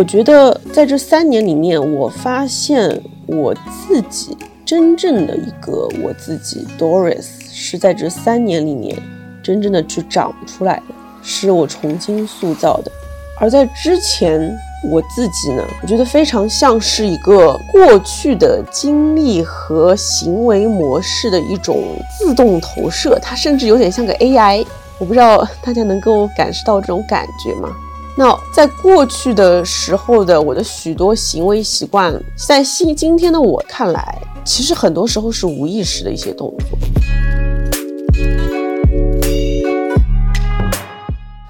我觉得在这三年里面，我发现我自己真正的一个我自己 Doris 是在这三年里面真正的去长出来的，是我重新塑造的。而在之前，我自己呢，我觉得非常像是一个过去的经历和行为模式的一种自动投射，它甚至有点像个 AI。我不知道大家能够感受到这种感觉吗？那在过去的时候的我的许多行为习惯，在今今天的我看来，其实很多时候是无意识的一些动作。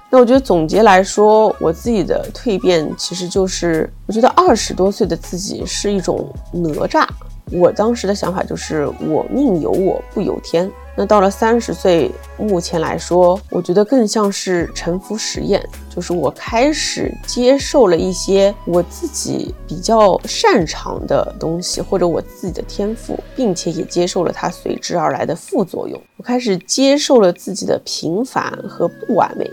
那我觉得总结来说，我自己的蜕变其实就是，我觉得二十多岁的自己是一种哪吒。我当时的想法就是我命由我不由天。那到了三十岁，目前来说，我觉得更像是沉浮实验，就是我开始接受了一些我自己比较擅长的东西，或者我自己的天赋，并且也接受了它随之而来的副作用。我开始接受了自己的平凡和不完美，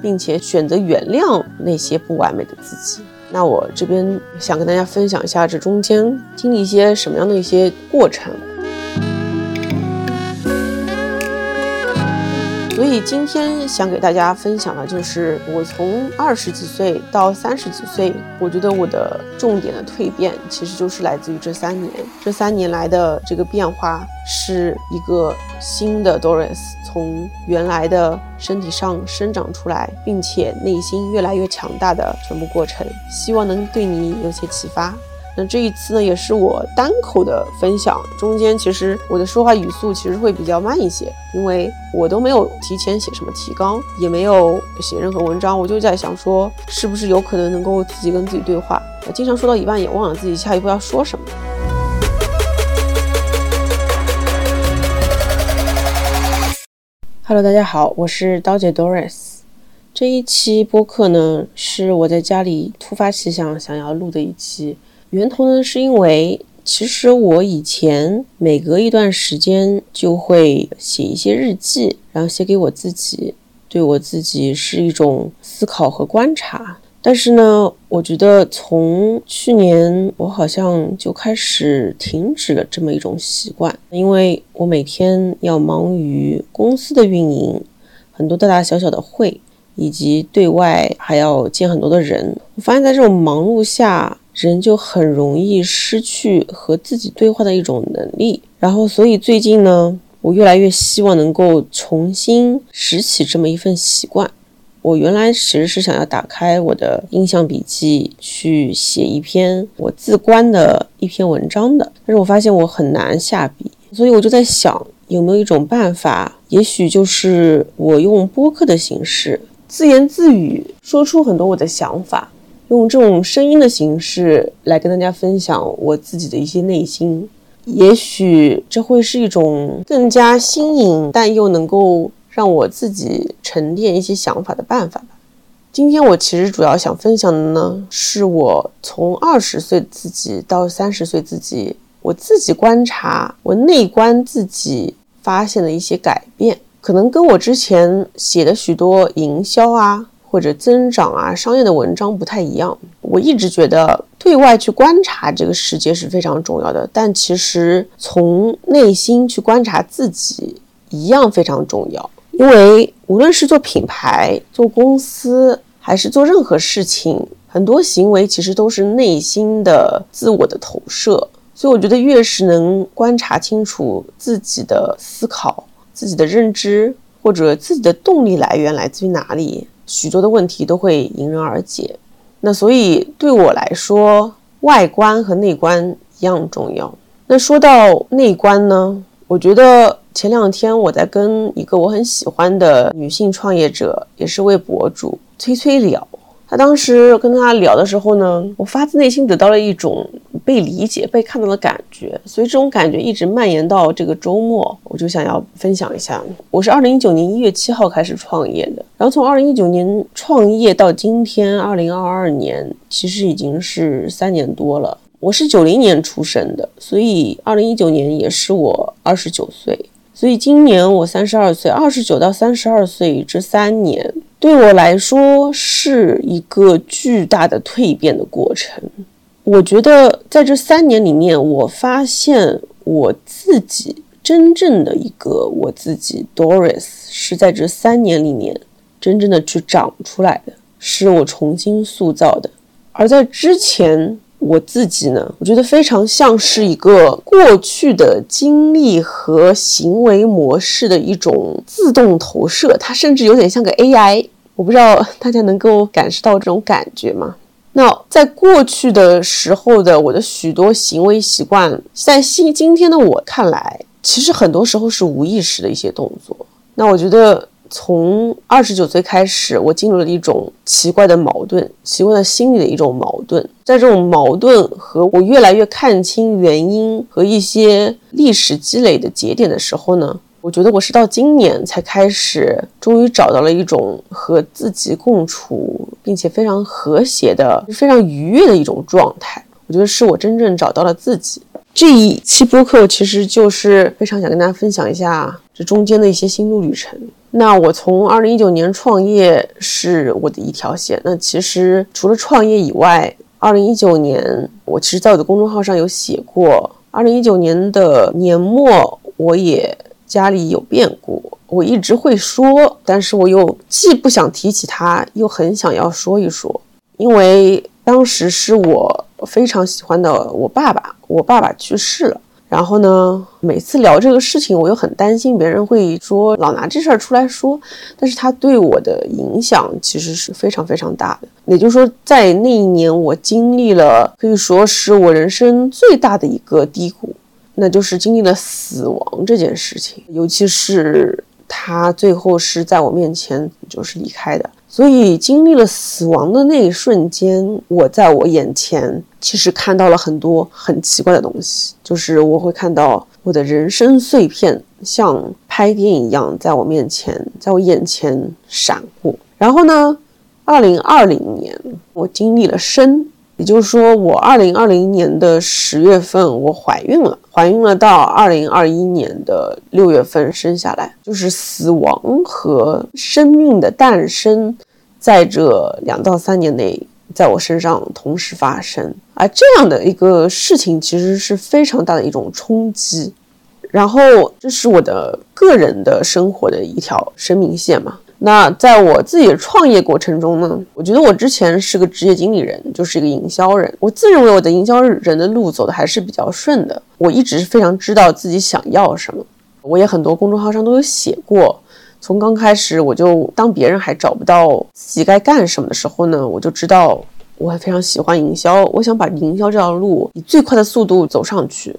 并且选择原谅那些不完美的自己。那我这边想跟大家分享一下这中间经历一些什么样的一些过程。所以今天想给大家分享的就是我从二十几岁到三十几岁，我觉得我的重点的蜕变其实就是来自于这三年。这三年来的这个变化是一个新的 Doris 从原来的身体上生长出来，并且内心越来越强大的全部过程。希望能对你有些启发。那这一次呢，也是我单口的分享，中间其实我的说话语速其实会比较慢一些，因为我都没有提前写什么提纲，也没有写任何文章，我就在想说，是不是有可能能够自己跟自己对话？我经常说到一半也忘了自己下一步要说什么。Hello，大家好，我是刀姐 Doris。这一期播客呢，是我在家里突发奇想想要录的一期。源头呢，是因为其实我以前每隔一段时间就会写一些日记，然后写给我自己，对我自己是一种思考和观察。但是呢，我觉得从去年我好像就开始停止了这么一种习惯，因为我每天要忙于公司的运营，很多大大小小的会，以及对外还要见很多的人。我发现，在这种忙碌下，人就很容易失去和自己对话的一种能力，然后所以最近呢，我越来越希望能够重新拾起这么一份习惯。我原来其实是想要打开我的印象笔记去写一篇我自观的一篇文章的，但是我发现我很难下笔，所以我就在想有没有一种办法，也许就是我用播客的形式自言自语说出很多我的想法。用这种声音的形式来跟大家分享我自己的一些内心，也许这会是一种更加新颖，但又能够让我自己沉淀一些想法的办法吧。今天我其实主要想分享的呢，是我从二十岁自己到三十岁自己，我自己观察，我内观自己发现的一些改变，可能跟我之前写的许多营销啊。或者增长啊，商业的文章不太一样。我一直觉得对外去观察这个世界是非常重要的，但其实从内心去观察自己一样非常重要。因为无论是做品牌、做公司，还是做任何事情，很多行为其实都是内心的自我的投射。所以我觉得，越是能观察清楚自己的思考、自己的认知，或者自己的动力来源来自于哪里。许多的问题都会迎刃而解，那所以对我来说，外观和内观一样重要。那说到内观呢，我觉得前两天我在跟一个我很喜欢的女性创业者，也是位博主崔崔聊。他当时跟他聊的时候呢，我发自内心得到了一种被理解、被看到的感觉，所以这种感觉一直蔓延到这个周末，我就想要分享一下。我是二零一九年一月七号开始创业的，然后从二零一九年创业到今天二零二二年，其实已经是三年多了。我是九零年出生的，所以二零一九年也是我二十九岁，所以今年我三十二岁。二十九到三十二岁这三年。对我来说是一个巨大的蜕变的过程。我觉得在这三年里面，我发现我自己真正的一个我自己，Doris 是在这三年里面真正的去长出来的，是我重新塑造的。而在之前，我自己呢，我觉得非常像是一个过去的经历和行为模式的一种自动投射，它甚至有点像个 AI。我不知道大家能够感受到这种感觉吗？那在过去的时候的我的许多行为习惯，在今今天的我看来，其实很多时候是无意识的一些动作。那我觉得从二十九岁开始，我进入了一种奇怪的矛盾，奇怪的心理的一种矛盾。在这种矛盾和我越来越看清原因和一些历史积累的节点的时候呢？我觉得我是到今年才开始，终于找到了一种和自己共处，并且非常和谐的、非常愉悦的一种状态。我觉得是我真正找到了自己。这一期播客其实就是非常想跟大家分享一下这中间的一些心路旅程。那我从二零一九年创业是我的一条线。那其实除了创业以外，二零一九年我其实在我的公众号上有写过，二零一九年的年末我也。家里有变故，我一直会说，但是我又既不想提起他，又很想要说一说，因为当时是我非常喜欢的我爸爸，我爸爸去世了。然后呢，每次聊这个事情，我又很担心别人会说老拿这事儿出来说，但是他对我的影响其实是非常非常大的。也就是说，在那一年，我经历了可以说是我人生最大的一个低谷。那就是经历了死亡这件事情，尤其是他最后是在我面前就是离开的，所以经历了死亡的那一瞬间，我在我眼前其实看到了很多很奇怪的东西，就是我会看到我的人生碎片像拍电影一样在我面前，在我眼前闪过。然后呢，二零二零年我经历了生。也就是说，我二零二零年的十月份我怀孕了，怀孕了到二零二一年的六月份生下来，就是死亡和生命的诞生，在这两到三年内，在我身上同时发生，而这样的一个事情其实是非常大的一种冲击，然后这是我的个人的生活的一条生命线嘛。那在我自己的创业过程中呢，我觉得我之前是个职业经理人，就是一个营销人。我自认为我的营销人的路走的还是比较顺的。我一直非常知道自己想要什么。我也很多公众号上都有写过，从刚开始我就当别人还找不到自己该干什么的时候呢，我就知道我非常喜欢营销，我想把营销这条路以最快的速度走上去。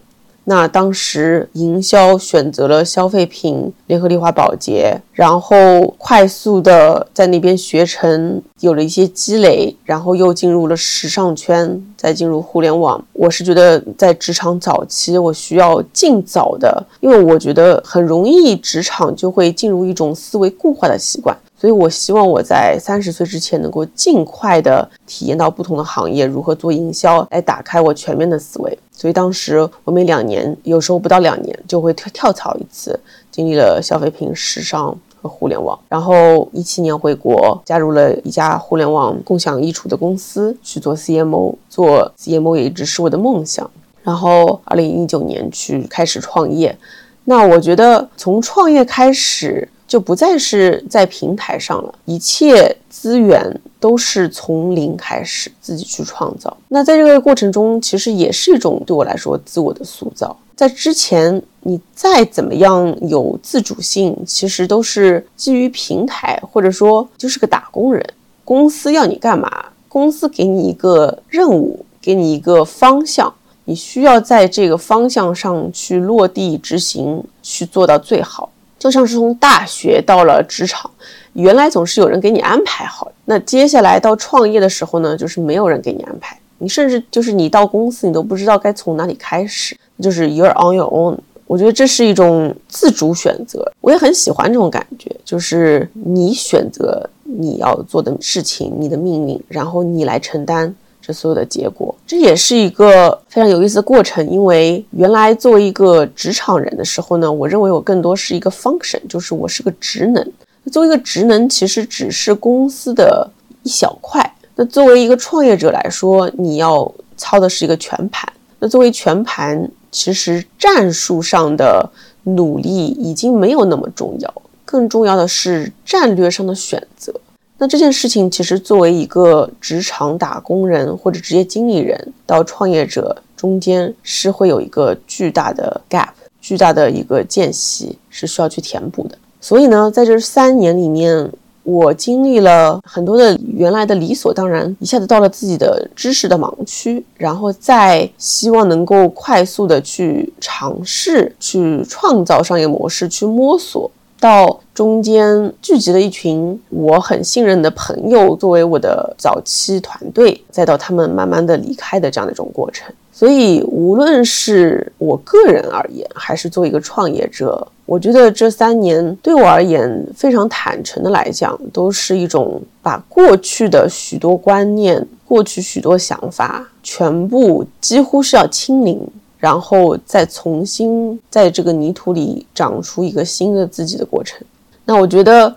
那当时营销选择了消费品联合利华保洁，然后快速的在那边学成，有了一些积累，然后又进入了时尚圈，再进入互联网。我是觉得在职场早期，我需要尽早的，因为我觉得很容易职场就会进入一种思维固化的习惯。所以，我希望我在三十岁之前能够尽快的体验到不同的行业如何做营销，来打开我全面的思维。所以，当时我每两年，有时候不到两年，就会跳跳槽一次，经历了消费品、时尚和互联网。然后，一七年回国，加入了一家互联网共享衣橱的公司去做 CMO，做 CMO 也一直是我的梦想。然后，二零一九年去开始创业。那我觉得从创业开始。就不再是在平台上了，一切资源都是从零开始，自己去创造。那在这个过程中，其实也是一种对我来说自我的塑造。在之前，你再怎么样有自主性，其实都是基于平台，或者说就是个打工人。公司要你干嘛？公司给你一个任务，给你一个方向，你需要在这个方向上去落地执行，去做到最好。就像是从大学到了职场，原来总是有人给你安排好，那接下来到创业的时候呢，就是没有人给你安排，你甚至就是你到公司，你都不知道该从哪里开始，就是 you're on your own。我觉得这是一种自主选择，我也很喜欢这种感觉，就是你选择你要做的事情，你的命运，然后你来承担。所有的结果，这也是一个非常有意思的过程。因为原来作为一个职场人的时候呢，我认为我更多是一个 function，就是我是个职能。作为一个职能，其实只是公司的一小块。那作为一个创业者来说，你要操的是一个全盘。那作为全盘，其实战术上的努力已经没有那么重要，更重要的是战略上的选择。那这件事情其实作为一个职场打工人或者职业经理人到创业者中间是会有一个巨大的 gap，巨大的一个间隙是需要去填补的。所以呢，在这三年里面，我经历了很多的原来的理所当然，一下子到了自己的知识的盲区，然后再希望能够快速的去尝试、去创造商业模式、去摸索。到中间聚集了一群我很信任的朋友，作为我的早期团队，再到他们慢慢的离开的这样的一种过程。所以，无论是我个人而言，还是作为一个创业者，我觉得这三年对我而言，非常坦诚的来讲，都是一种把过去的许多观念、过去许多想法，全部几乎是要清零。然后再重新在这个泥土里长出一个新的自己的过程。那我觉得，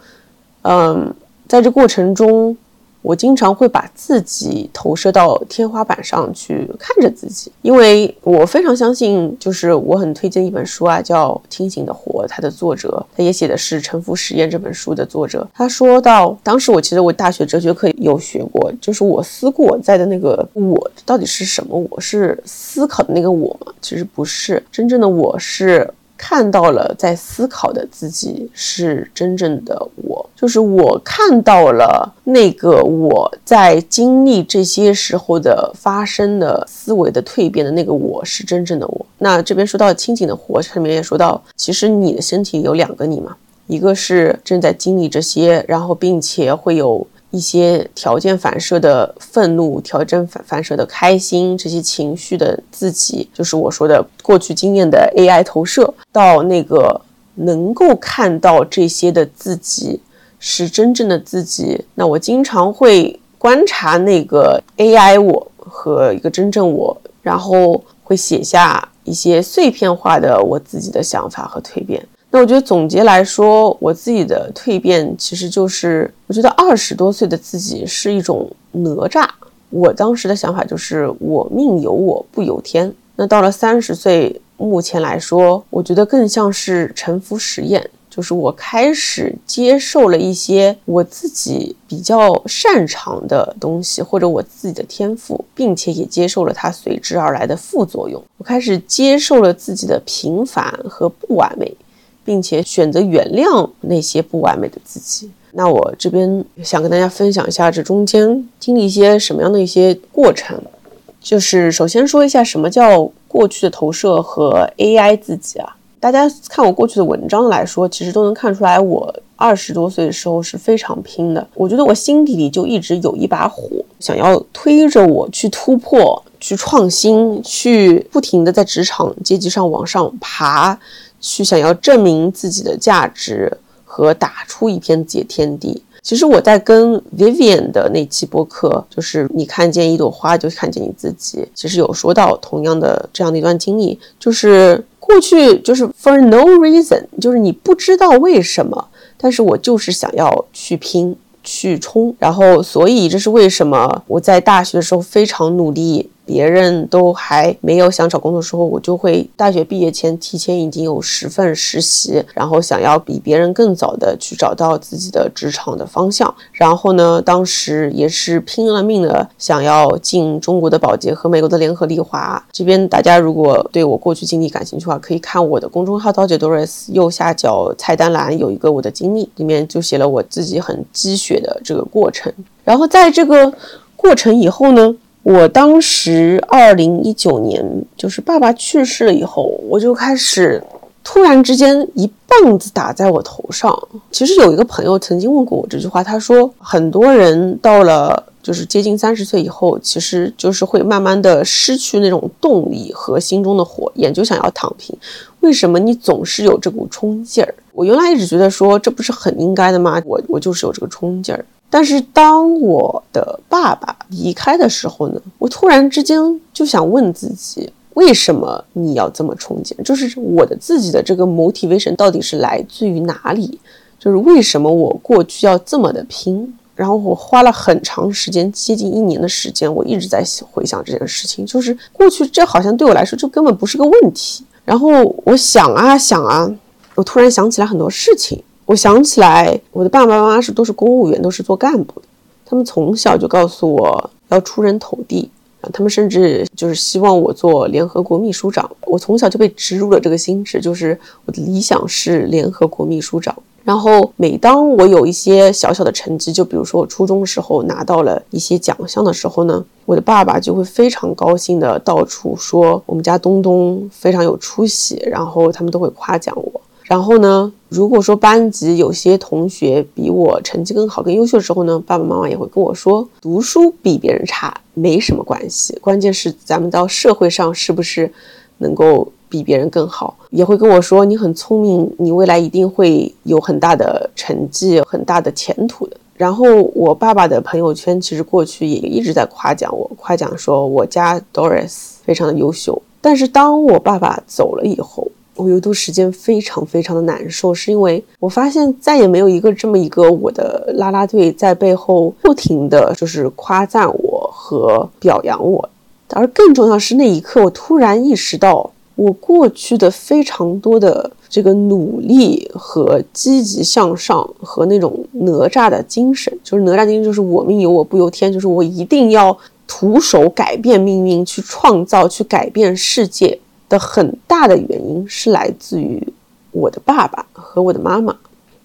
嗯，在这过程中。我经常会把自己投射到天花板上去看着自己，因为我非常相信，就是我很推荐一本书啊，叫《清醒的活》，它的作者他也写的是《沉浮实验》这本书的作者。他说到，当时我其实我大学哲学课有学过，就是我思故我在的那个我到底是什么？我是思考的那个我吗？其实不是，真正的我是。看到了在思考的自己是真正的我，就是我看到了那个我在经历这些时候的发生的思维的蜕变的那个我是真正的我。那这边说到清醒的活，上面也说到，其实你的身体有两个你嘛，一个是正在经历这些，然后并且会有。一些条件反射的愤怒，条件反反射的开心，这些情绪的自己，就是我说的过去经验的 AI 投射到那个能够看到这些的自己是真正的自己。那我经常会观察那个 AI 我和一个真正我，然后会写下一些碎片化的我自己的想法和蜕变。那我觉得总结来说，我自己的蜕变其实就是，我觉得二十多岁的自己是一种哪吒。我当时的想法就是我命由我不由天。那到了三十岁，目前来说，我觉得更像是沉浮实验，就是我开始接受了一些我自己比较擅长的东西，或者我自己的天赋，并且也接受了它随之而来的副作用。我开始接受了自己的平凡和不完美。并且选择原谅那些不完美的自己。那我这边想跟大家分享一下这中间经历一些什么样的一些过程。就是首先说一下什么叫过去的投射和 AI 自己啊。大家看我过去的文章来说，其实都能看出来，我二十多岁的时候是非常拼的。我觉得我心底里就一直有一把火，想要推着我去突破、去创新、去不停的在职场阶级上往上爬。去想要证明自己的价值和打出一片自己的天地。其实我在跟 Vivian 的那期播客，就是你看见一朵花就看见你自己，其实有说到同样的这样的一段经历，就是过去就是 for no reason，就是你不知道为什么，但是我就是想要去拼去冲，然后所以这是为什么我在大学的时候非常努力。别人都还没有想找工作的时候，我就会大学毕业前提前已经有十份实习，然后想要比别人更早的去找到自己的职场的方向。然后呢，当时也是拼了命的想要进中国的宝洁和美国的联合利华。这边大家如果对我过去经历感兴趣的话，可以看我的公众号“刀姐 Doris”，右下角菜单栏有一个我的经历，里面就写了我自己很积雪的这个过程。然后在这个过程以后呢？我当时二零一九年，就是爸爸去世了以后，我就开始突然之间一棒子打在我头上。其实有一个朋友曾经问过我这句话，他说很多人到了就是接近三十岁以后，其实就是会慢慢的失去那种动力和心中的火焰，就想要躺平。为什么你总是有这股冲劲儿？我原来一直觉得说这不是很应该的吗？我我就是有这个冲劲儿。但是当我的爸爸离开的时候呢，我突然之间就想问自己，为什么你要这么憧憬？就是我的自己的这个 motivation 到底是来自于哪里？就是为什么我过去要这么的拼。然后我花了很长时间，接近一年的时间，我一直在回想这件事情。就是过去这好像对我来说就根本不是个问题。然后我想啊想啊，我突然想起来很多事情。我想起来，我的爸爸妈妈是都是公务员，都是做干部的。他们从小就告诉我要出人头地啊，他们甚至就是希望我做联合国秘书长。我从小就被植入了这个心智，就是我的理想是联合国秘书长。然后每当我有一些小小的成绩，就比如说我初中的时候拿到了一些奖项的时候呢，我的爸爸就会非常高兴的到处说我们家东东非常有出息，然后他们都会夸奖我。然后呢，如果说班级有些同学比我成绩更好、更优秀的时候呢，爸爸妈妈也会跟我说，读书比别人差没什么关系，关键是咱们到社会上是不是能够比别人更好。也会跟我说，你很聪明，你未来一定会有很大的成绩、很大的前途的。然后我爸爸的朋友圈其实过去也一直在夸奖我，夸奖说我家 Doris 非常的优秀。但是当我爸爸走了以后，我有一段时间非常非常的难受，是因为我发现再也没有一个这么一个我的啦啦队在背后不停的就是夸赞我和表扬我，而更重要是那一刻，我突然意识到我过去的非常多的这个努力和积极向上和那种哪吒的精神，就是哪吒精神，就是我命由我不由天，就是我一定要徒手改变命运，去创造，去改变世界。的很大的原因是来自于我的爸爸和我的妈妈，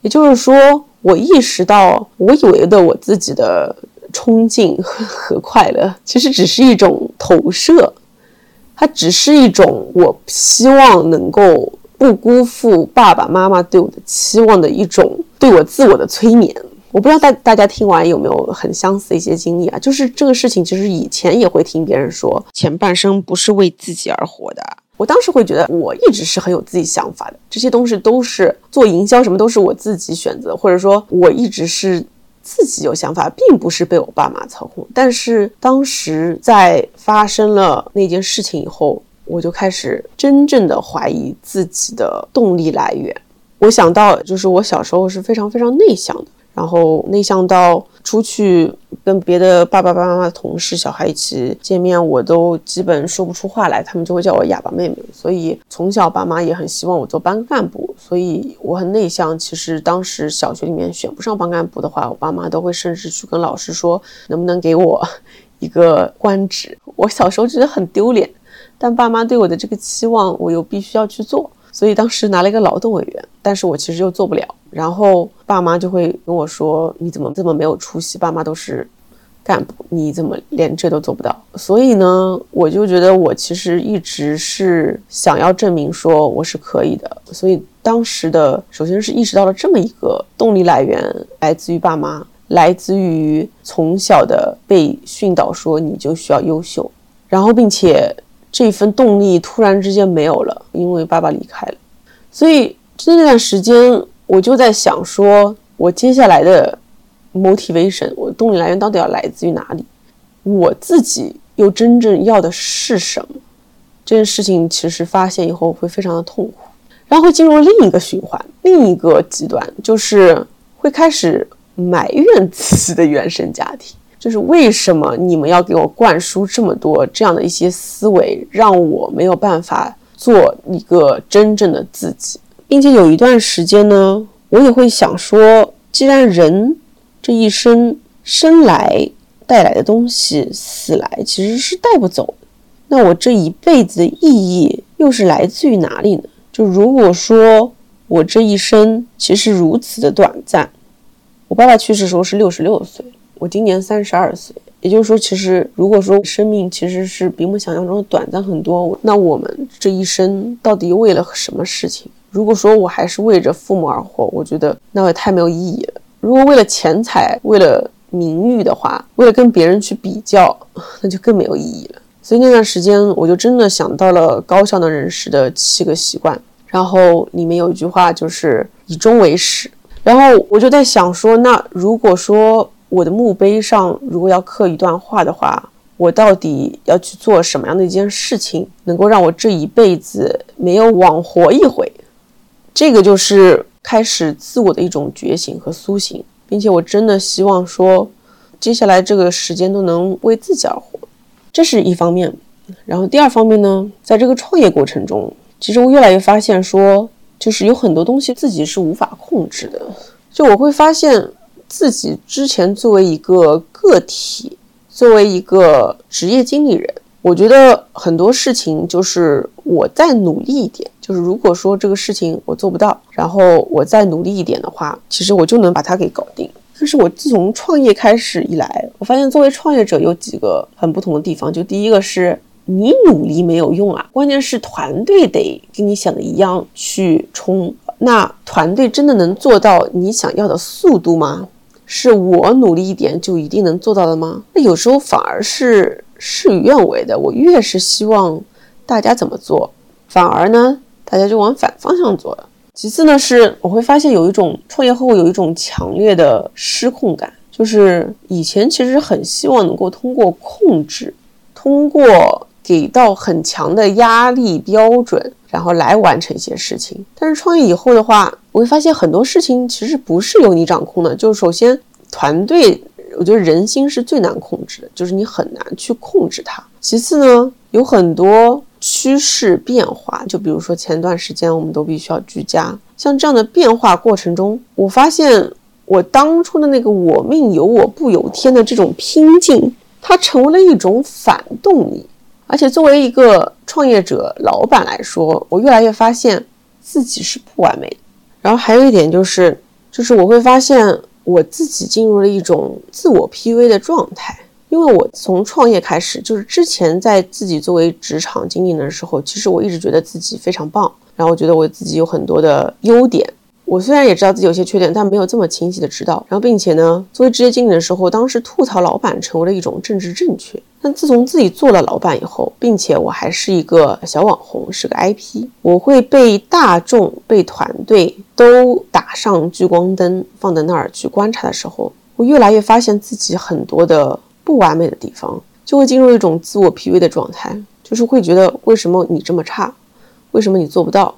也就是说，我意识到，我以为的我自己的冲劲和快乐，其实只是一种投射，它只是一种我希望能够不辜负爸爸妈妈对我的期望的一种对我自我的催眠。我不知道大大家听完有没有很相似的一些经历啊？就是这个事情，其实以前也会听别人说，前半生不是为自己而活的。我当时会觉得，我一直是很有自己想法的，这些东西都是做营销，什么都是我自己选择，或者说我一直是自己有想法，并不是被我爸妈操控。但是当时在发生了那件事情以后，我就开始真正的怀疑自己的动力来源。我想到，就是我小时候是非常非常内向的。然后内向到出去跟别的爸爸、爸妈妈的同事、小孩一起见面，我都基本说不出话来，他们就会叫我哑巴妹妹。所以从小爸妈也很希望我做班干部，所以我很内向。其实当时小学里面选不上班干部的话，我爸妈都会甚至去跟老师说，能不能给我一个官职。我小时候觉得很丢脸，但爸妈对我的这个期望，我又必须要去做。所以当时拿了一个劳动委员，但是我其实又做不了。然后爸妈就会跟我说：“你怎么这么没有出息？爸妈都是干部，你怎么连这都做不到？”所以呢，我就觉得我其实一直是想要证明说我是可以的。所以当时的首先是意识到了这么一个动力来源来自于爸妈，来自于从小的被训导说你就需要优秀，然后并且。这份动力突然之间没有了，因为爸爸离开了，所以在那段时间，我就在想，说我接下来的 motivation，我动力来源到底要来自于哪里？我自己又真正要的是什么？这件事情其实发现以后会非常的痛苦，然后会进入另一个循环，另一个极端，就是会开始埋怨自己的原生家庭。就是为什么你们要给我灌输这么多这样的一些思维，让我没有办法做一个真正的自己，并且有一段时间呢，我也会想说，既然人这一生生来带来的东西，死来其实是带不走，那我这一辈子的意义又是来自于哪里呢？就如果说我这一生其实如此的短暂，我爸爸去世的时候是六十六岁。我今年三十二岁，也就是说，其实如果说生命其实是比我们想象中的短暂很多，那我们这一生到底为了什么事情？如果说我还是为着父母而活，我觉得那也太没有意义了。如果为了钱财、为了名誉的话，为了跟别人去比较，那就更没有意义了。所以那段时间，我就真的想到了高效能人士的七个习惯，然后里面有一句话就是以终为始，然后我就在想说，那如果说。我的墓碑上，如果要刻一段话的话，我到底要去做什么样的一件事情，能够让我这一辈子没有枉活一回？这个就是开始自我的一种觉醒和苏醒，并且我真的希望说，接下来这个时间都能为自己而活，这是一方面。然后第二方面呢，在这个创业过程中，其实我越来越发现说，就是有很多东西自己是无法控制的。就我会发现自己之前作为一个个体，作为一个职业经理人，我觉得很多事情就是我再努力一点，就是如果说这个事情我做不到，然后我再努力一点的话，其实我就能把它给搞定。但是我自从创业开始以来，我发现作为创业者有几个很不同的地方，就第一个是。你努力没有用啊，关键是团队得跟你想的一样去冲。那团队真的能做到你想要的速度吗？是我努力一点就一定能做到的吗？那有时候反而是事与愿违的。我越是希望大家怎么做，反而呢，大家就往反方向做了。其次呢，是我会发现有一种创业后有一种强烈的失控感，就是以前其实很希望能够通过控制，通过。给到很强的压力标准，然后来完成一些事情。但是创业以后的话，我会发现很多事情其实不是由你掌控的。就是首先，团队，我觉得人心是最难控制的，就是你很难去控制它。其次呢，有很多趋势变化，就比如说前段时间我们都必须要居家，像这样的变化过程中，我发现我当初的那个“我命由我不由天”的这种拼劲，它成为了一种反动力。而且作为一个创业者、老板来说，我越来越发现自己是不完美的。然后还有一点就是，就是我会发现我自己进入了一种自我 PUA 的状态。因为我从创业开始，就是之前在自己作为职场经理的时候，其实我一直觉得自己非常棒，然后我觉得我自己有很多的优点。我虽然也知道自己有些缺点，但没有这么清晰的知道。然后，并且呢，作为职业经理的时候，当时吐槽老板成为了一种政治正确。但自从自己做了老板以后，并且我还是一个小网红，是个 IP，我会被大众、被团队都打上聚光灯，放在那儿去观察的时候，我越来越发现自己很多的不完美的地方，就会进入一种自我 PUA 的状态，就是会觉得为什么你这么差，为什么你做不到？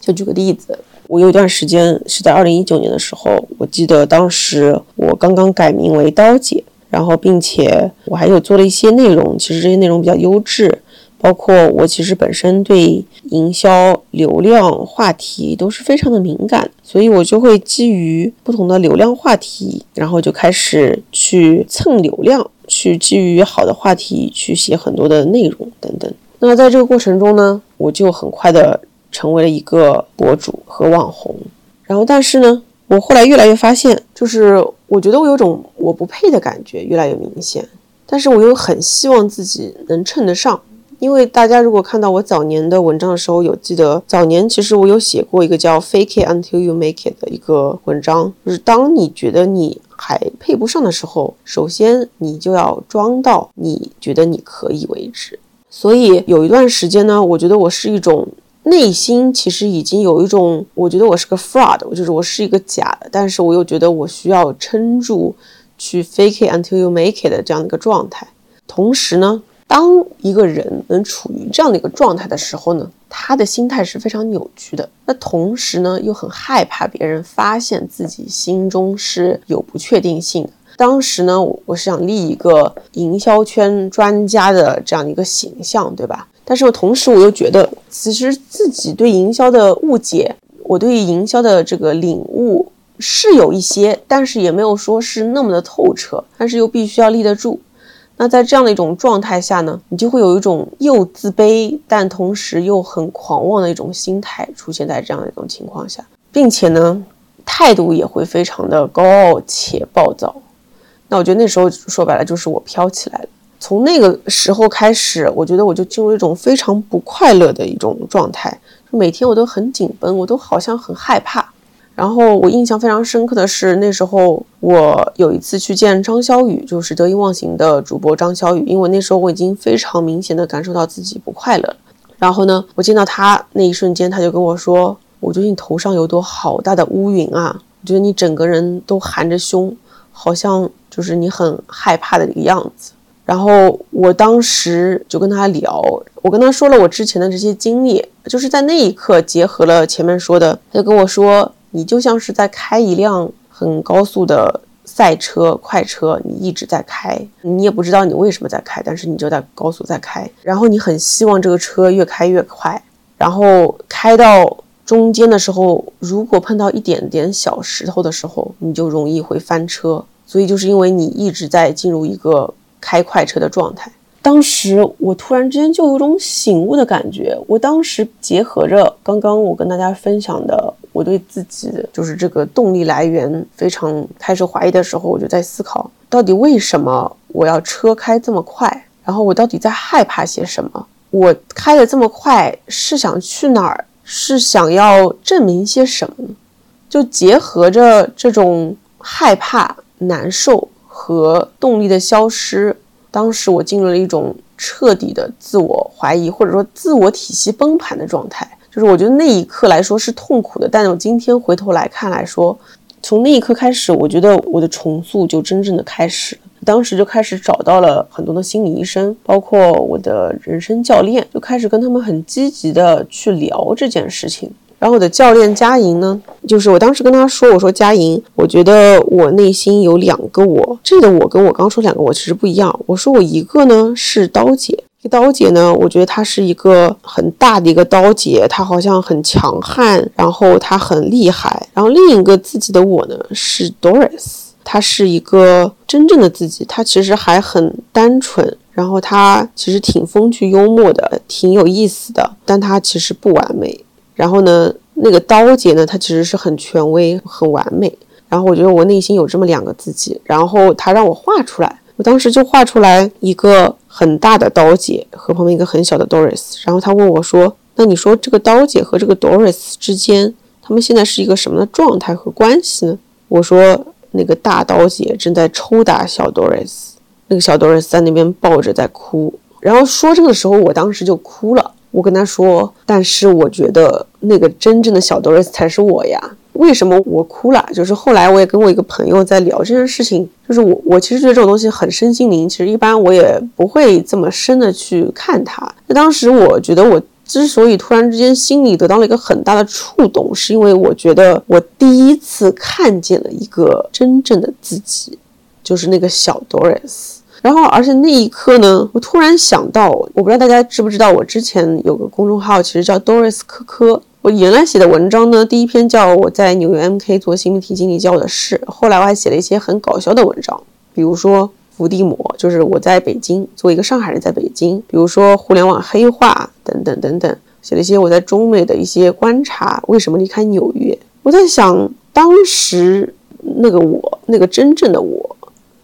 就举个例子。我有一段时间是在二零一九年的时候，我记得当时我刚刚改名为刀姐，然后并且我还有做了一些内容，其实这些内容比较优质，包括我其实本身对营销、流量话题都是非常的敏感，所以我就会基于不同的流量话题，然后就开始去蹭流量，去基于好的话题去写很多的内容等等。那在这个过程中呢，我就很快的。成为了一个博主和网红，然后但是呢，我后来越来越发现，就是我觉得我有种我不配的感觉越来越明显，但是我又很希望自己能称得上，因为大家如果看到我早年的文章的时候，有记得早年其实我有写过一个叫 “fake it until you make it” 的一个文章，就是当你觉得你还配不上的时候，首先你就要装到你觉得你可以为止。所以有一段时间呢，我觉得我是一种。内心其实已经有一种，我觉得我是个 fraud，就是我是一个假的，但是我又觉得我需要撑住，去 fake it until you make it 的这样的一个状态。同时呢，当一个人能处于这样的一个状态的时候呢，他的心态是非常扭曲的。那同时呢，又很害怕别人发现自己心中是有不确定性的。当时呢，我是想立一个营销圈专家的这样的一个形象，对吧？但是我同时我又觉得，其实自己对营销的误解，我对于营销的这个领悟是有一些，但是也没有说是那么的透彻，但是又必须要立得住。那在这样的一种状态下呢，你就会有一种又自卑，但同时又很狂妄的一种心态出现在这样的一种情况下，并且呢，态度也会非常的高傲且暴躁。那我觉得那时候说白了就是我飘起来了。从那个时候开始，我觉得我就进入一种非常不快乐的一种状态，每天我都很紧绷，我都好像很害怕。然后我印象非常深刻的是，那时候我有一次去见张小雨，就是得意忘形的主播张小雨，因为那时候我已经非常明显的感受到自己不快乐。然后呢，我见到他那一瞬间，他就跟我说：“我觉得你头上有朵好大的乌云啊，我觉得你整个人都含着胸，好像就是你很害怕的一个样子。”然后我当时就跟他聊，我跟他说了我之前的这些经历，就是在那一刻结合了前面说的，他就跟我说：“你就像是在开一辆很高速的赛车、快车，你一直在开，你也不知道你为什么在开，但是你就在高速在开，然后你很希望这个车越开越快，然后开到中间的时候，如果碰到一点点小石头的时候，你就容易会翻车，所以就是因为你一直在进入一个开快车的状态。当时我突然之间就有种醒悟的感觉。我当时结合着刚刚我跟大家分享的，我对自己就是这个动力来源非常开始怀疑的时候，我就在思考，到底为什么我要车开这么快？然后我到底在害怕些什么？我开的这么快是想去哪儿？是想要证明些什么呢？就结合着这种害怕、难受和动力的消失。当时我进入了一种彻底的自我怀疑，或者说自我体系崩盘的状态。就是我觉得那一刻来说是痛苦的，但我今天回头来看来说，从那一刻开始，我觉得我的重塑就真正的开始。当时就开始找到了很多的心理医生，包括我的人生教练，就开始跟他们很积极的去聊这件事情。然后我的教练佳莹呢，就是我当时跟他说，我说佳莹，我觉得我内心有两个我，这个我跟我刚说两个我其实不一样。我说我一个呢是刀姐，这刀姐呢，我觉得她是一个很大的一个刀姐，她好像很强悍，然后她很厉害。然后另一个自己的我呢是 Doris，她是一个真正的自己，她其实还很单纯，然后她其实挺风趣幽默的，挺有意思的，但她其实不完美。然后呢，那个刀姐呢，她其实是很权威、很完美。然后我觉得我内心有这么两个自己，然后她让我画出来，我当时就画出来一个很大的刀姐和旁边一个很小的 Doris。然后她问我说：“那你说这个刀姐和这个 Doris 之间，他们现在是一个什么的状态和关系呢？”我说：“那个大刀姐正在抽打小 Doris，那个小 Doris 在那边抱着在哭。”然后说这个的时候，我当时就哭了。我跟他说，但是我觉得那个真正的小 Doris 才是我呀。为什么我哭了？就是后来我也跟我一个朋友在聊这件事情，就是我我其实觉得这种东西很身心灵，其实一般我也不会这么深的去看它。那当时我觉得我之所以突然之间心里得到了一个很大的触动，是因为我觉得我第一次看见了一个真正的自己，就是那个小 Doris。然后，而且那一刻呢，我突然想到，我不知道大家知不知道，我之前有个公众号，其实叫 Doris 科科。我原来写的文章呢，第一篇叫我在纽约 MK 做新媒体经理教的事，后来我还写了一些很搞笑的文章，比如说伏地魔，就是我在北京作为一个上海人在北京，比如说互联网黑化等等等等，写了一些我在中美的一些观察，为什么离开纽约？我在想，当时那个我，那个真正的我。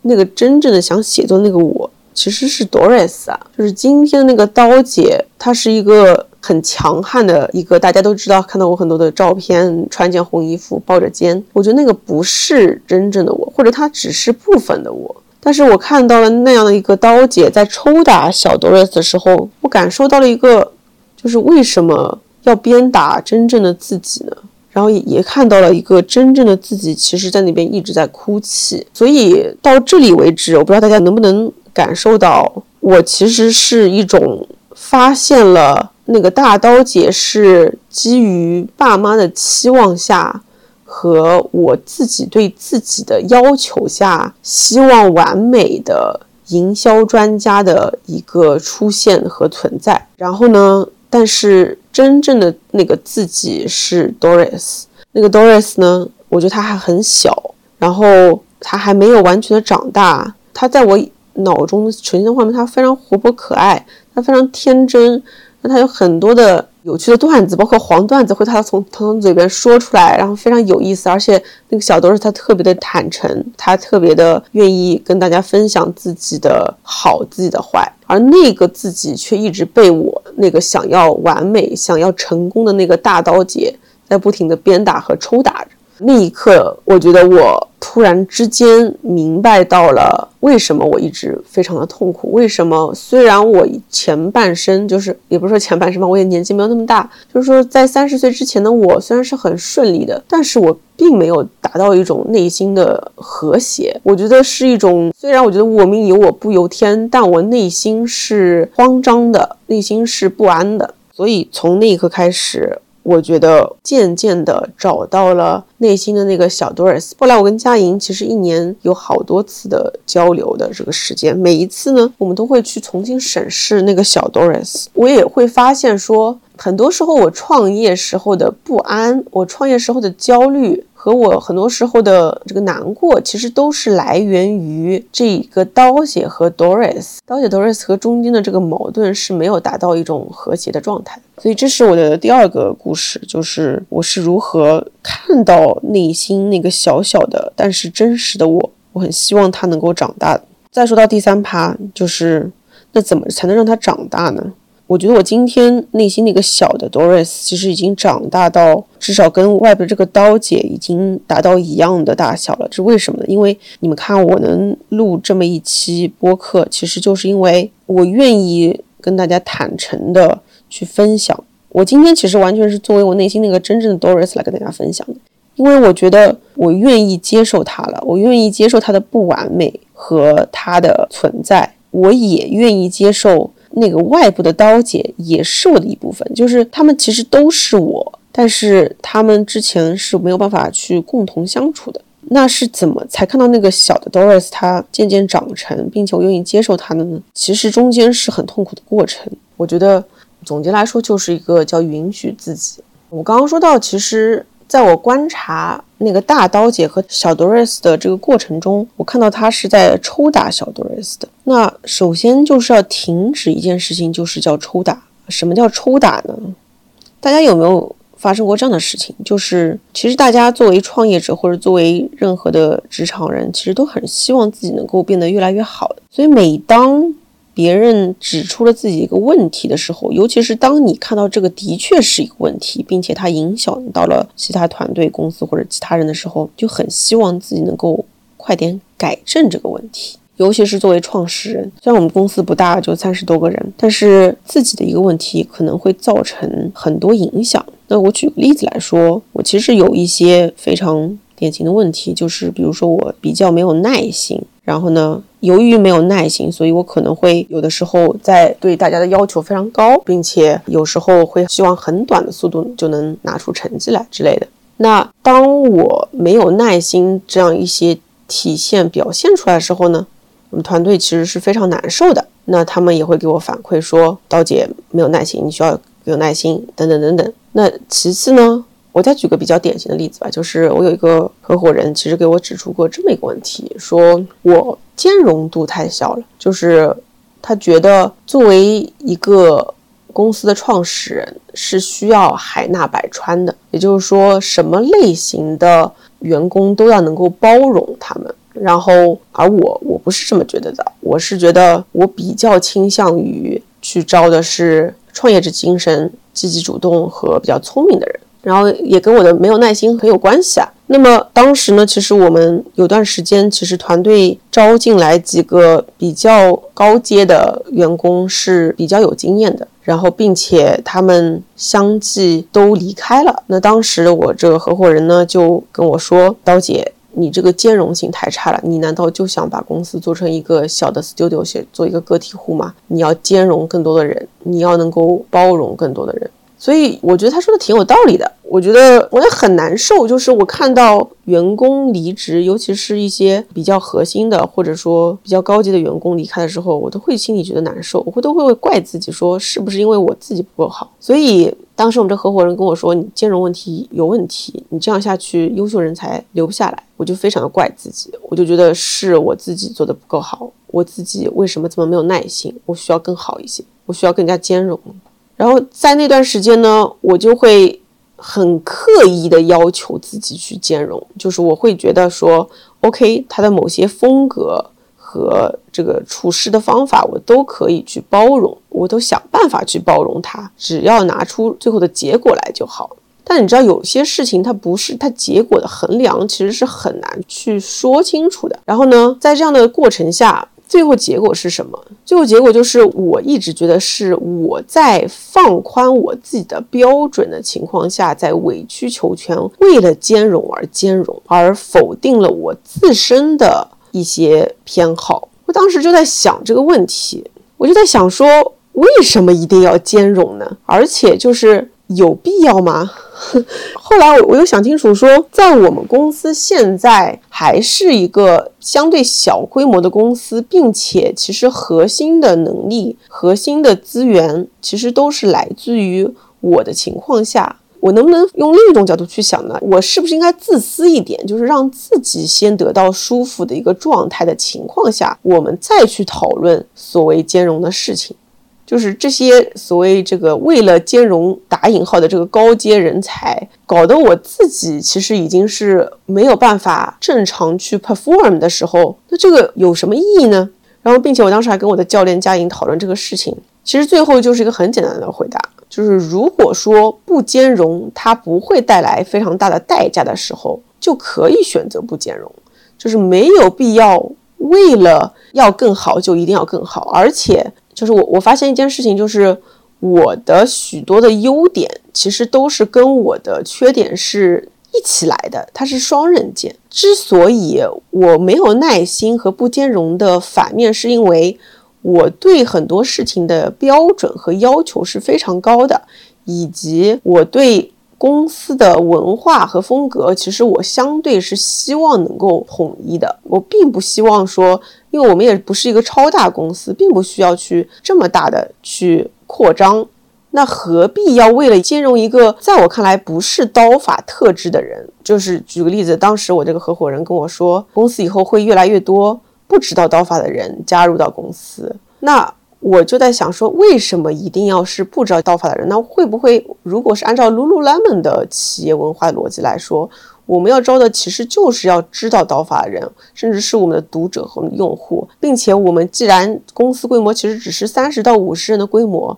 那个真正的想写作那个我，其实是 Doris 啊，就是今天那个刀姐，她是一个很强悍的一个，大家都知道，看到我很多的照片，穿件红衣服，抱着肩，我觉得那个不是真正的我，或者她只是部分的我。但是我看到了那样的一个刀姐在抽打小 Doris 的时候，我感受到了一个，就是为什么要鞭打真正的自己呢？然后也看到了一个真正的自己，其实在那边一直在哭泣。所以到这里为止，我不知道大家能不能感受到，我其实是一种发现了那个大刀姐是基于爸妈的期望下和我自己对自己的要求下，希望完美的营销专家的一个出现和存在。然后呢？但是真正的那个自己是 Doris，那个 Doris 呢？我觉得他还很小，然后他还没有完全的长大。他在我脑中呈现的画面，他非常活泼可爱，他非常天真，他有很多的。有趣的段子，包括黄段子，会他从他从嘴边说出来，然后非常有意思。而且那个小豆是他特别的坦诚，他特别的愿意跟大家分享自己的好，自己的坏。而那个自己却一直被我那个想要完美、想要成功的那个大刀姐在不停的鞭打和抽打着。那一刻，我觉得我突然之间明白到了为什么我一直非常的痛苦。为什么虽然我前半生就是也不是说前半生吧，我也年纪没有那么大，就是说在三十岁之前的我虽然是很顺利的，但是我并没有达到一种内心的和谐。我觉得是一种，虽然我觉得我命由我不由天，但我内心是慌张的，内心是不安的。所以从那一刻开始。我觉得渐渐的找到了内心的那个小 Doris。后来我跟佳莹其实一年有好多次的交流的这个时间，每一次呢，我们都会去重新审视那个小 Doris。我也会发现说，很多时候我创业时候的不安，我创业时候的焦虑。和我很多时候的这个难过，其实都是来源于这一个刀姐和 Doris，刀姐 Doris 和中间的这个矛盾是没有达到一种和谐的状态。所以这是我的第二个故事，就是我是如何看到内心那个小小的但是真实的我，我很希望他能够长大。再说到第三趴，就是那怎么才能让他长大呢？我觉得我今天内心那个小的 Doris 其实已经长大到至少跟外边这个刀姐已经达到一样的大小了。这是为什么呢？因为你们看我能录这么一期播客，其实就是因为我愿意跟大家坦诚的去分享。我今天其实完全是作为我内心那个真正的 Doris 来跟大家分享的，因为我觉得我愿意接受它了，我愿意接受它的不完美和它的存在，我也愿意接受。那个外部的刀姐也是我的一部分，就是他们其实都是我，但是他们之前是没有办法去共同相处的。那是怎么才看到那个小的 Doris 它渐渐长成，并且我愿意接受它的呢？其实中间是很痛苦的过程。我觉得总结来说就是一个叫允许自己。我刚刚说到，其实。在我观察那个大刀姐和小 Doris 的这个过程中，我看到她是在抽打小 Doris 的。那首先就是要停止一件事情，就是叫抽打。什么叫抽打呢？大家有没有发生过这样的事情？就是其实大家作为创业者或者作为任何的职场人，其实都很希望自己能够变得越来越好。所以每当别人指出了自己一个问题的时候，尤其是当你看到这个的确是一个问题，并且它影响到了其他团队、公司或者其他人的时候，就很希望自己能够快点改正这个问题。尤其是作为创始人，虽然我们公司不大，就三十多个人，但是自己的一个问题可能会造成很多影响。那我举个例子来说，我其实有一些非常典型的问题，就是比如说我比较没有耐心。然后呢，由于没有耐心，所以我可能会有的时候在对大家的要求非常高，并且有时候会希望很短的速度就能拿出成绩来之类的。那当我没有耐心这样一些体现表现出来的时候呢，我们团队其实是非常难受的。那他们也会给我反馈说，刀姐没有耐心，你需要有耐心，等等等等。那其次呢？我再举个比较典型的例子吧，就是我有一个合伙人，其实给我指出过这么一个问题，说我兼容度太小了，就是他觉得作为一个公司的创始人是需要海纳百川的，也就是说什么类型的员工都要能够包容他们。然后而我我不是这么觉得的，我是觉得我比较倾向于去招的是创业者精神、积极主动和比较聪明的人。然后也跟我的没有耐心很有关系啊。那么当时呢，其实我们有段时间，其实团队招进来几个比较高阶的员工是比较有经验的，然后并且他们相继都离开了。那当时我这个合伙人呢就跟我说：“刀姐，你这个兼容性太差了，你难道就想把公司做成一个小的 studio，做一个个体户吗？你要兼容更多的人，你要能够包容更多的人。”所以我觉得他说的挺有道理的。我觉得我也很难受，就是我看到员工离职，尤其是一些比较核心的或者说比较高级的员工离开的时候，我都会心里觉得难受。我会都会怪自己，说是不是因为我自己不够好？所以当时我们这合伙人跟我说，你兼容问题有问题，你这样下去，优秀人才留不下来。我就非常的怪自己，我就觉得是我自己做的不够好，我自己为什么这么没有耐心？我需要更好一些，我需要更加兼容。然后在那段时间呢，我就会很刻意的要求自己去兼容，就是我会觉得说，OK，他的某些风格和这个处事的方法，我都可以去包容，我都想办法去包容他，只要拿出最后的结果来就好。但你知道，有些事情它不是它结果的衡量，其实是很难去说清楚的。然后呢，在这样的过程下。最后结果是什么？最后结果就是，我一直觉得是我在放宽我自己的标准的情况下，在委曲求全，为了兼容而兼容，而否定了我自身的一些偏好。我当时就在想这个问题，我就在想说，为什么一定要兼容呢？而且就是有必要吗？后来我我又想清楚，说在我们公司现在还是一个相对小规模的公司，并且其实核心的能力、核心的资源其实都是来自于我的情况下，我能不能用另一种角度去想呢？我是不是应该自私一点，就是让自己先得到舒服的一个状态的情况下，我们再去讨论所谓兼容的事情？就是这些所谓这个为了兼容打引号的这个高阶人才，搞得我自己其实已经是没有办法正常去 perform 的时候，那这个有什么意义呢？然后，并且我当时还跟我的教练嘉颖讨论这个事情，其实最后就是一个很简单的回答，就是如果说不兼容它不会带来非常大的代价的时候，就可以选择不兼容，就是没有必要为了要更好就一定要更好，而且。就是我，我发现一件事情，就是我的许多的优点其实都是跟我的缺点是一起来的，它是双刃剑。之所以我没有耐心和不兼容的反面，是因为我对很多事情的标准和要求是非常高的，以及我对。公司的文化和风格，其实我相对是希望能够统一的。我并不希望说，因为我们也不是一个超大公司，并不需要去这么大的去扩张。那何必要为了兼容一个在我看来不是刀法特质的人？就是举个例子，当时我这个合伙人跟我说，公司以后会越来越多不知道刀法的人加入到公司。那。我就在想说，为什么一定要是不知道刀法的人？那会不会，如果是按照 Lululemon 的企业文化逻辑来说，我们要招的其实就是要知道刀法的人，甚至是我们的读者和用户，并且我们既然公司规模其实只是三十到五十人的规模，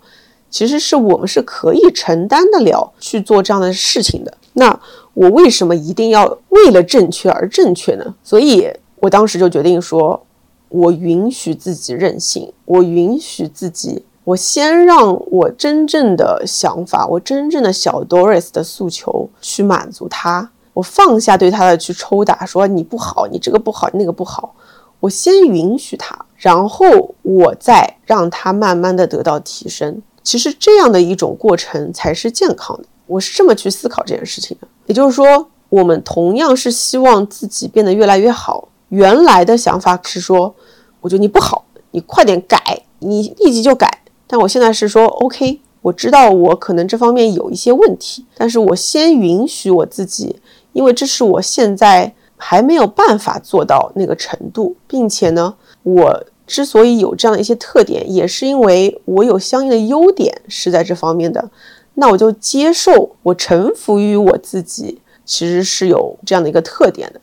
其实是我们是可以承担得了去做这样的事情的。那我为什么一定要为了正确而正确呢？所以我当时就决定说。我允许自己任性，我允许自己，我先让我真正的想法，我真正的小 Doris 的诉求去满足他，我放下对他的去抽打，说你不好，你这个不好，那个不好，我先允许他，然后我再让他慢慢的得到提升。其实这样的一种过程才是健康的，我是这么去思考这件事情的。也就是说，我们同样是希望自己变得越来越好。原来的想法是说，我觉得你不好，你快点改，你立即就改。但我现在是说，OK，我知道我可能这方面有一些问题，但是我先允许我自己，因为这是我现在还没有办法做到那个程度，并且呢，我之所以有这样的一些特点，也是因为我有相应的优点是在这方面的，那我就接受，我臣服于我自己，其实是有这样的一个特点的。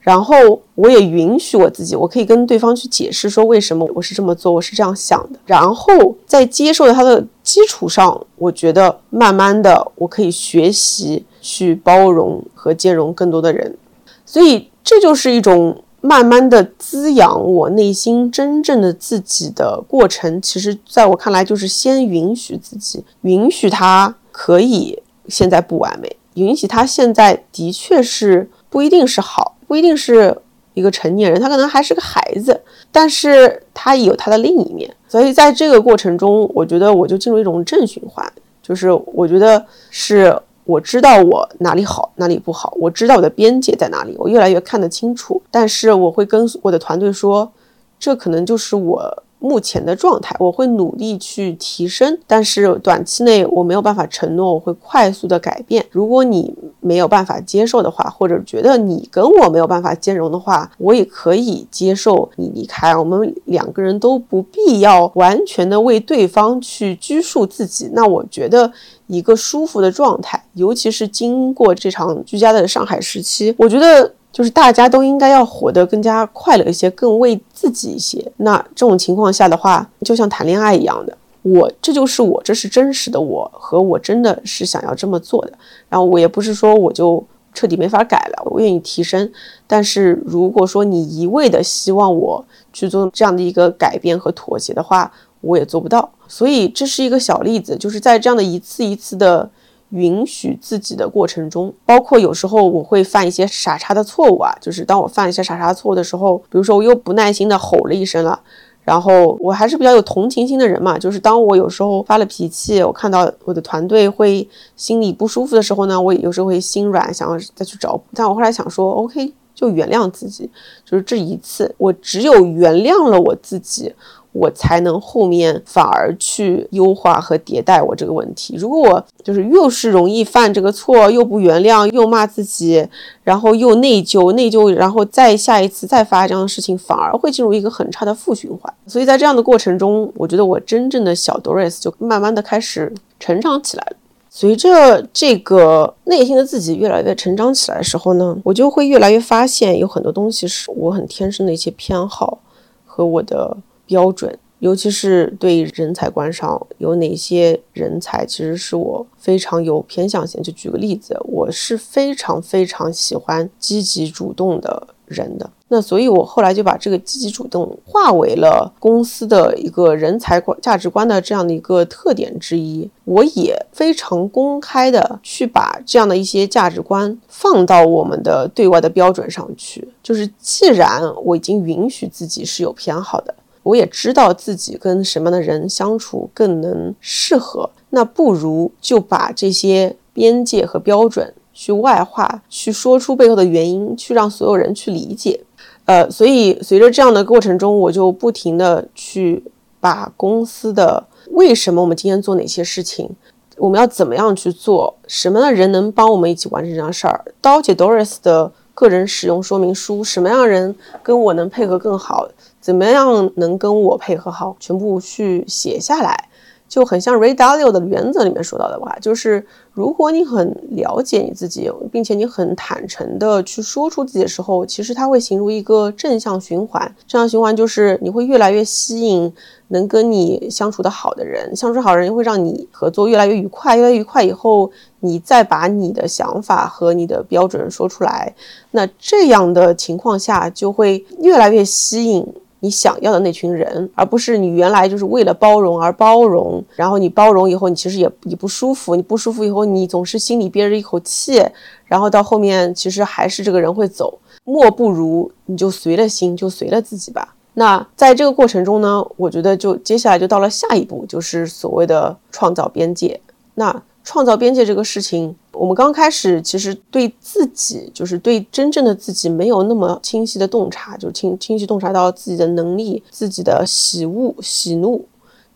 然后我也允许我自己，我可以跟对方去解释说为什么我是这么做，我是这样想的。然后在接受他的基础上，我觉得慢慢的我可以学习去包容和兼容更多的人。所以这就是一种慢慢的滋养我内心真正的自己的过程。其实在我看来，就是先允许自己，允许他可以现在不完美，允许他现在的确是不一定是好。不一定是一个成年人，他可能还是个孩子，但是他有他的另一面。所以在这个过程中，我觉得我就进入一种正循环，就是我觉得是我知道我哪里好，哪里不好，我知道我的边界在哪里，我越来越看得清楚。但是我会跟我的团队说，这可能就是我。目前的状态，我会努力去提升，但是短期内我没有办法承诺我会快速的改变。如果你没有办法接受的话，或者觉得你跟我没有办法兼容的话，我也可以接受你离开。我们两个人都不必要完全的为对方去拘束自己。那我觉得一个舒服的状态，尤其是经过这场居家的上海时期，我觉得。就是大家都应该要活得更加快乐一些，更为自己一些。那这种情况下的话，就像谈恋爱一样的，我这就是我，这是真实的我和我真的是想要这么做的。然后我也不是说我就彻底没法改了，我愿意提升。但是如果说你一味的希望我去做这样的一个改变和妥协的话，我也做不到。所以这是一个小例子，就是在这样的一次一次的。允许自己的过程中，包括有时候我会犯一些傻叉的错误啊，就是当我犯一些傻叉错误的时候，比如说我又不耐心的吼了一声了，然后我还是比较有同情心的人嘛，就是当我有时候发了脾气，我看到我的团队会心里不舒服的时候呢，我有时候会心软，想要再去找补。但我后来想说，OK，就原谅自己，就是这一次，我只有原谅了我自己。我才能后面反而去优化和迭代我这个问题。如果我就是又是容易犯这个错，又不原谅，又骂自己，然后又内疚，内疚，然后再下一次再发这样的事情，反而会进入一个很差的负循环。所以在这样的过程中，我觉得我真正的小 Doris 就慢慢的开始成长起来了。随着这个内心的自己越来越成长起来的时候呢，我就会越来越发现有很多东西是我很天生的一些偏好和我的。标准，尤其是对人才观上有哪些人才，其实是我非常有偏向性。就举个例子，我是非常非常喜欢积极主动的人的。那所以，我后来就把这个积极主动化为了公司的一个人才观价值观的这样的一个特点之一。我也非常公开的去把这样的一些价值观放到我们的对外的标准上去。就是既然我已经允许自己是有偏好的。我也知道自己跟什么样的人相处更能适合，那不如就把这些边界和标准去外化，去说出背后的原因，去让所有人去理解。呃，所以随着这样的过程中，我就不停的去把公司的为什么我们今天做哪些事情，我们要怎么样去做，什么样的人能帮我们一起完成这样事儿，刀姐 Doris 的个人使用说明书，什么样的人跟我能配合更好。怎么样能跟我配合好？全部去写下来，就很像 Ray Dalio 的原则里面说到的话，就是如果你很了解你自己，并且你很坦诚的去说出自己的时候，其实它会形成一个正向循环。正向循环就是你会越来越吸引能跟你相处的好的人，相处好的人会让你合作越来越愉快，越来越愉快以后，你再把你的想法和你的标准说出来，那这样的情况下就会越来越吸引。你想要的那群人，而不是你原来就是为了包容而包容，然后你包容以后，你其实也也不舒服，你不舒服以后，你总是心里憋着一口气，然后到后面其实还是这个人会走，莫不如你就随了心，就随了自己吧。那在这个过程中呢，我觉得就接下来就到了下一步，就是所谓的创造边界。那创造边界这个事情，我们刚开始其实对自己，就是对真正的自己没有那么清晰的洞察，就清清晰洞察到自己的能力、自己的喜恶喜怒、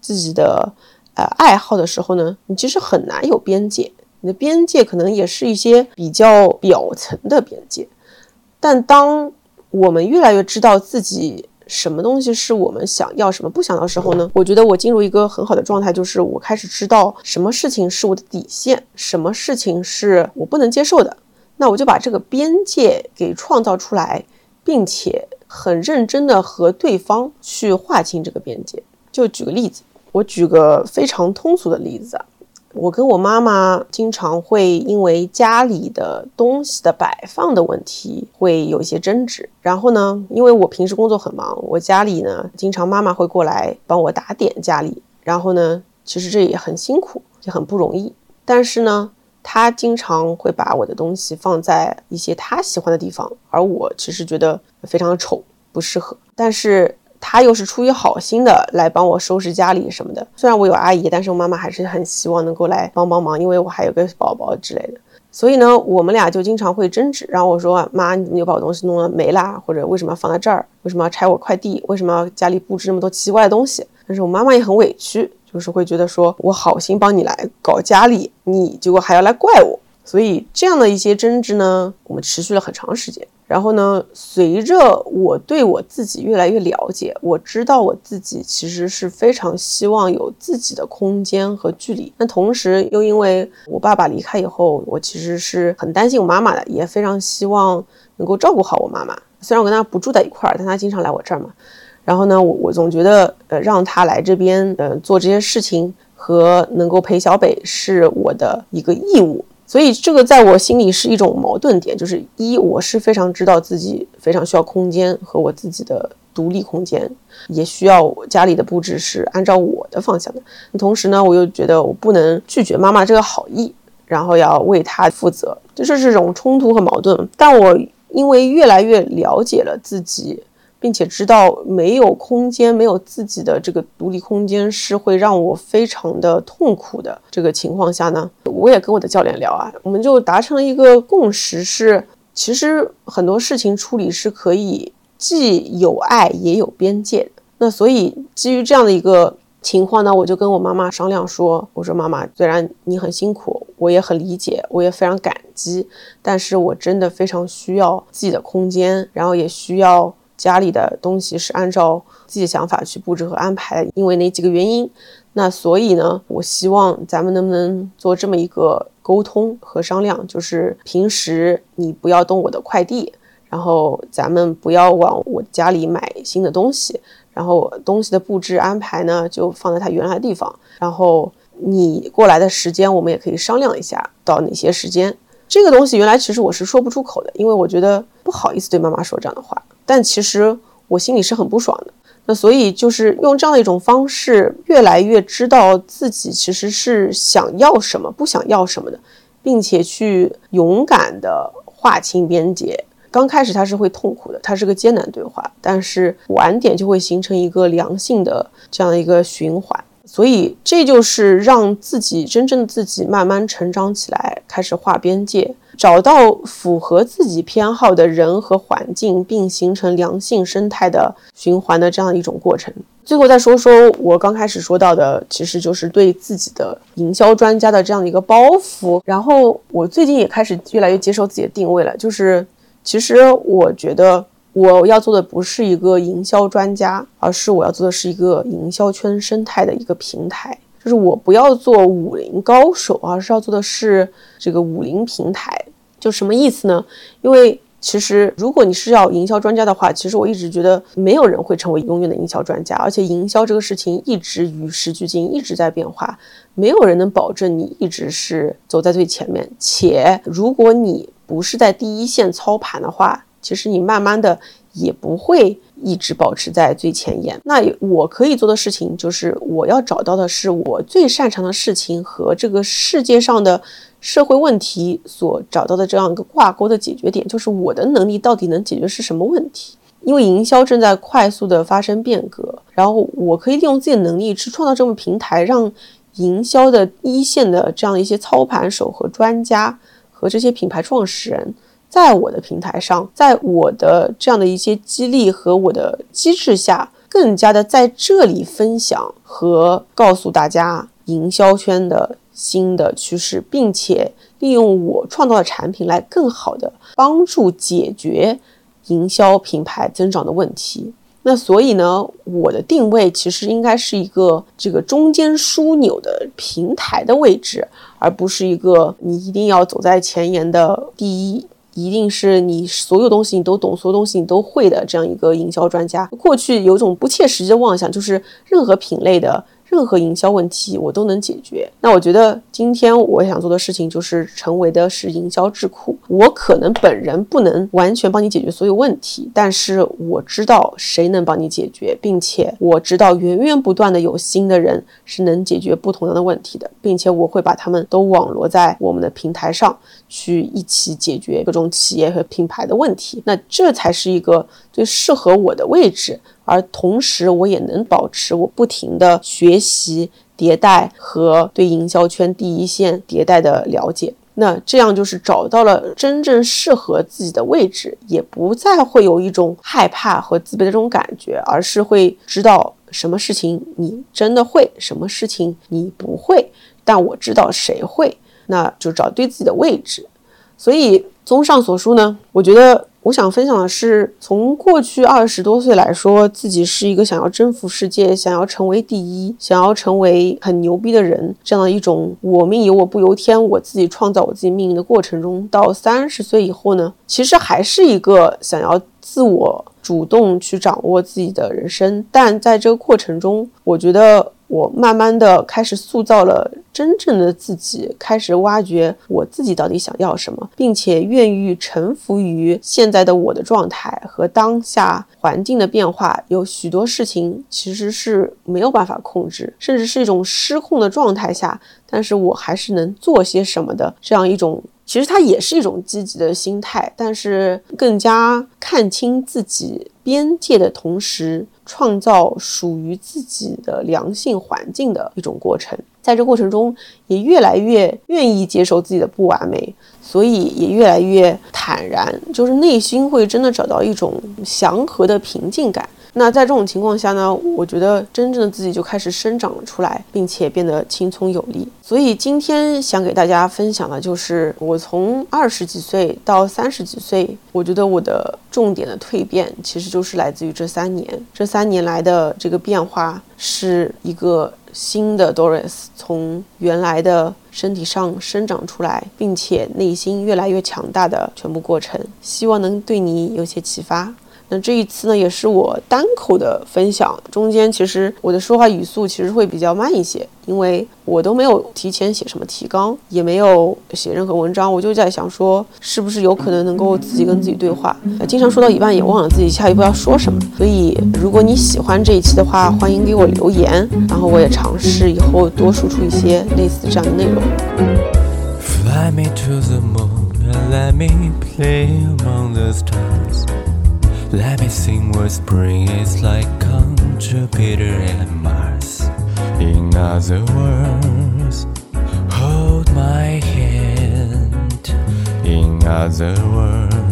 自己的呃爱好的时候呢，你其实很难有边界。你的边界可能也是一些比较表层的边界，但当我们越来越知道自己。什么东西是我们想要，什么不想要的时候呢？我觉得我进入一个很好的状态，就是我开始知道什么事情是我的底线，什么事情是我不能接受的。那我就把这个边界给创造出来，并且很认真的和对方去划清这个边界。就举个例子，我举个非常通俗的例子。我跟我妈妈经常会因为家里的东西的摆放的问题会有一些争执。然后呢，因为我平时工作很忙，我家里呢经常妈妈会过来帮我打点家里。然后呢，其实这也很辛苦，也很不容易。但是呢，她经常会把我的东西放在一些她喜欢的地方，而我其实觉得非常的丑，不适合。但是。他又是出于好心的来帮我收拾家里什么的。虽然我有阿姨，但是我妈妈还是很希望能够来帮帮忙，因为我还有个宝宝之类的。所以呢，我们俩就经常会争执。然后我说：“妈，你怎么又把我东西弄了没啦？或者为什么要放在这儿？为什么要拆我快递？为什么要家里布置那么多奇怪的东西？”但是我妈妈也很委屈，就是会觉得说我好心帮你来搞家里，你结果还要来怪我。所以这样的一些争执呢，我们持续了很长时间。然后呢，随着我对我自己越来越了解，我知道我自己其实是非常希望有自己的空间和距离。那同时又因为我爸爸离开以后，我其实是很担心我妈妈的，也非常希望能够照顾好我妈妈。虽然我跟她不住在一块儿，但她经常来我这儿嘛。然后呢，我我总觉得，呃，让她来这边，呃，做这些事情和能够陪小北是我的一个义务。所以这个在我心里是一种矛盾点，就是一我是非常知道自己非常需要空间和我自己的独立空间，也需要我家里的布置是按照我的方向的。同时呢，我又觉得我不能拒绝妈妈这个好意，然后要为她负责，就是这种冲突和矛盾。但我因为越来越了解了自己。并且知道没有空间、没有自己的这个独立空间是会让我非常的痛苦的这个情况下呢，我也跟我的教练聊啊，我们就达成了一个共识，是其实很多事情处理是可以既有爱也有边界。那所以基于这样的一个情况呢，我就跟我妈妈商量说，我说妈妈，虽然你很辛苦，我也很理解，我也非常感激，但是我真的非常需要自己的空间，然后也需要。家里的东西是按照自己的想法去布置和安排，因为哪几个原因？那所以呢，我希望咱们能不能做这么一个沟通和商量，就是平时你不要动我的快递，然后咱们不要往我家里买新的东西，然后东西的布置安排呢就放在它原来的地方，然后你过来的时间我们也可以商量一下，到哪些时间。这个东西原来其实我是说不出口的，因为我觉得不好意思对妈妈说这样的话。但其实我心里是很不爽的，那所以就是用这样的一种方式，越来越知道自己其实是想要什么，不想要什么的，并且去勇敢的划清边界。刚开始他是会痛苦的，他是个艰难对话，但是晚点就会形成一个良性的这样一个循环。所以这就是让自己真正的自己慢慢成长起来，开始划边界。找到符合自己偏好的人和环境，并形成良性生态的循环的这样一种过程。最后再说说我刚开始说到的，其实就是对自己的营销专家的这样的一个包袱。然后我最近也开始越来越接受自己的定位了，就是其实我觉得我要做的不是一个营销专家，而是我要做的是一个营销圈生态的一个平台。就是我不要做武林高手，而是要做的是这个武林平台。就什么意思呢？因为其实如果你是要营销专家的话，其实我一直觉得没有人会成为永远的营销专家，而且营销这个事情一直与时俱进，一直在变化，没有人能保证你一直是走在最前面。且如果你不是在第一线操盘的话，其实你慢慢的。也不会一直保持在最前沿。那我可以做的事情就是，我要找到的是我最擅长的事情和这个世界上的社会问题所找到的这样一个挂钩的解决点，就是我的能力到底能解决是什么问题？因为营销正在快速的发生变革，然后我可以利用自己的能力去创造这么平台，让营销的一线的这样一些操盘手和专家和这些品牌创始人。在我的平台上，在我的这样的一些激励和我的机制下，更加的在这里分享和告诉大家营销圈的新的趋势，并且利用我创造的产品来更好的帮助解决营销品牌增长的问题。那所以呢，我的定位其实应该是一个这个中间枢纽的平台的位置，而不是一个你一定要走在前沿的第一。一定是你所有东西你都懂，所有东西你都会的这样一个营销专家。过去有种不切实际的妄想，就是任何品类的。任何营销问题我都能解决。那我觉得今天我想做的事情就是成为的是营销智库。我可能本人不能完全帮你解决所有问题，但是我知道谁能帮你解决，并且我知道源源不断的有新的人是能解决不同样的问题的，并且我会把他们都网罗在我们的平台上去一起解决各种企业和品牌的问题。那这才是一个最适合我的位置。而同时，我也能保持我不停的学习、迭代和对营销圈第一线迭代的了解。那这样就是找到了真正适合自己的位置，也不再会有一种害怕和自卑的这种感觉，而是会知道什么事情你真的会，什么事情你不会。但我知道谁会，那就找对自己的位置。所以，综上所述呢，我觉得。我想分享的是，从过去二十多岁来说，自己是一个想要征服世界、想要成为第一、想要成为很牛逼的人这样的一种“我命由我不由天”，我自己创造我自己命运的过程中，到三十岁以后呢，其实还是一个想要自我主动去掌握自己的人生，但在这个过程中，我觉得。我慢慢的开始塑造了真正的自己，开始挖掘我自己到底想要什么，并且愿意臣服于现在的我的状态和当下环境的变化。有许多事情其实是没有办法控制，甚至是一种失控的状态下，但是我还是能做些什么的这样一种。其实它也是一种积极的心态，但是更加看清自己边界的同时，创造属于自己的良性环境的一种过程。在这过程中，也越来越愿意接受自己的不完美，所以也越来越坦然，就是内心会真的找到一种祥和的平静感。那在这种情况下呢，我觉得真正的自己就开始生长了出来，并且变得轻松有力。所以今天想给大家分享的就是我从二十几岁到三十几岁，我觉得我的重点的蜕变其实就是来自于这三年。这三年来的这个变化是一个新的 Doris 从原来的身体上生长出来，并且内心越来越强大的全部过程。希望能对你有些启发。那这一次呢，也是我单口的分享，中间其实我的说话语速其实会比较慢一些，因为我都没有提前写什么提纲，也没有写任何文章，我就在想说，是不是有可能能够自己跟自己对话？经常说到一半也忘了自己下一步要说什么。所以，如果你喜欢这一期的话，欢迎给我留言，然后我也尝试以后多输出一些类似这样的内容。Fly me to the moon and let me play among the stars. Let me sing what spring is like on Jupiter and Mars. In other words, hold my hand. In other words,